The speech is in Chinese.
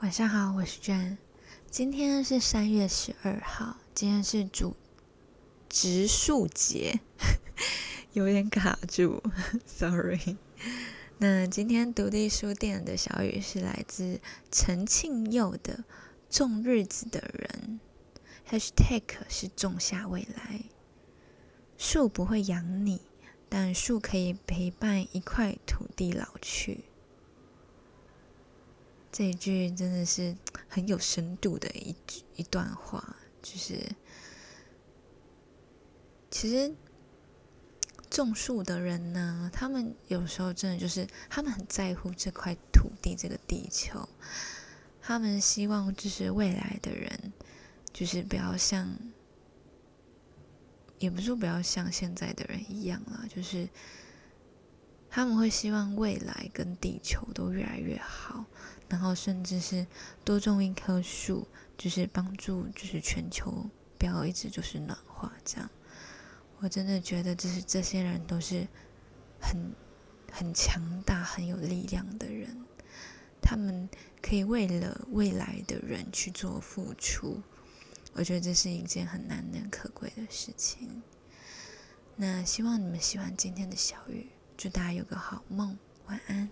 晚上好，我是娟。今天是三月十二号，今天是主植树节，有点卡住，sorry。那今天独立书店的小雨是来自陈庆佑的《种日子的人》，#hashtag 是种下未来。树不会养你，但树可以陪伴一块土地老去。这一句真的是很有深度的一句一段话，就是其实种树的人呢，他们有时候真的就是他们很在乎这块土地、这个地球，他们希望就是未来的人，就是不要像，也不是说不要像现在的人一样啦，就是他们会希望未来跟地球都越来越好。然后甚至是多种一棵树，就是帮助，就是全球不要一直就是暖化这样。我真的觉得，就是这些人都是很很强大、很有力量的人，他们可以为了未来的人去做付出。我觉得这是一件很难能可贵的事情。那希望你们喜欢今天的小雨，祝大家有个好梦，晚安。